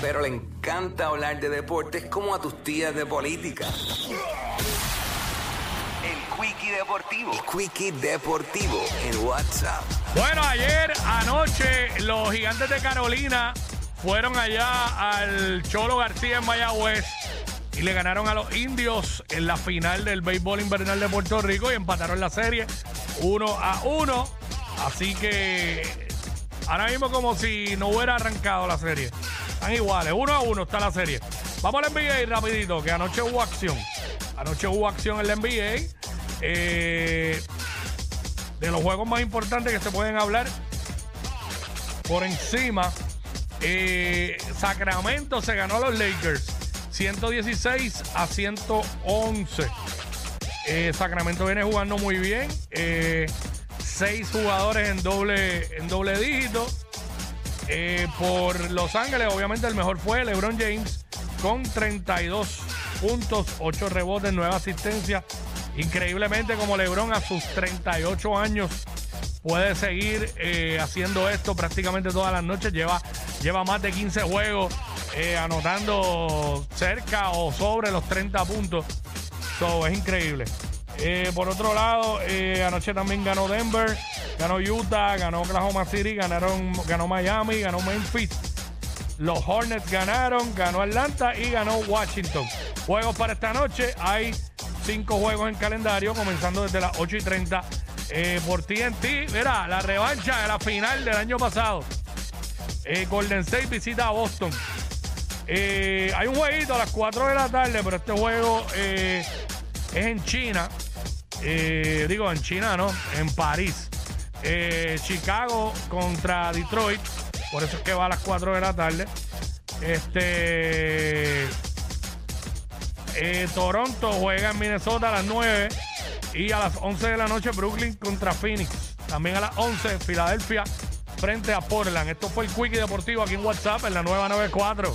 Pero le encanta hablar de deportes como a tus tías de política. El Quickie Deportivo. El Quickie Deportivo en WhatsApp. Bueno, ayer, anoche, los gigantes de Carolina fueron allá al Cholo García en Mayagüez y le ganaron a los indios en la final del béisbol invernal de Puerto Rico y empataron la serie uno a uno. Así que ahora mismo como si no hubiera arrancado la serie. Están iguales, uno a uno está la serie. Vamos al NBA rapidito, que anoche hubo acción. Anoche hubo acción en la NBA. Eh, de los juegos más importantes que se pueden hablar por encima. eh, Sacramento se ganó a los Lakers 116 a 111. Eh, Sacramento viene jugando muy bien. eh, seis jugadores en doble, en doble dígito. Eh, por Los Ángeles, obviamente el mejor fue LeBron James con 32 puntos, 8 rebotes, 9 asistencias. Increíblemente como LeBron a sus 38 años puede seguir eh, haciendo esto prácticamente todas las noches. Lleva, lleva más de 15 juegos eh, anotando cerca o sobre los 30 puntos. So, es increíble. Por otro lado, anoche también ganó Denver, ganó Utah, ganó Oklahoma City, ganaron, ganó Miami, ganó Memphis. Los Hornets ganaron, ganó Atlanta y ganó Washington. Juegos para esta noche. Hay cinco juegos en calendario, comenzando desde las 8 y 30 eh, por TNT. Mira, la revancha de la final del año pasado. Eh, Golden State visita a Boston. Eh, hay un jueguito a las 4 de la tarde, pero este juego eh, es en China. Digo, en China, ¿no? En París. Eh, Chicago contra Detroit. Por eso es que va a las 4 de la tarde. Este. eh, Toronto juega en Minnesota a las 9. Y a las 11 de la noche, Brooklyn contra Phoenix. También a las 11, Filadelfia frente a Portland. Esto fue el Quickie Deportivo aquí en WhatsApp en la nueva 94.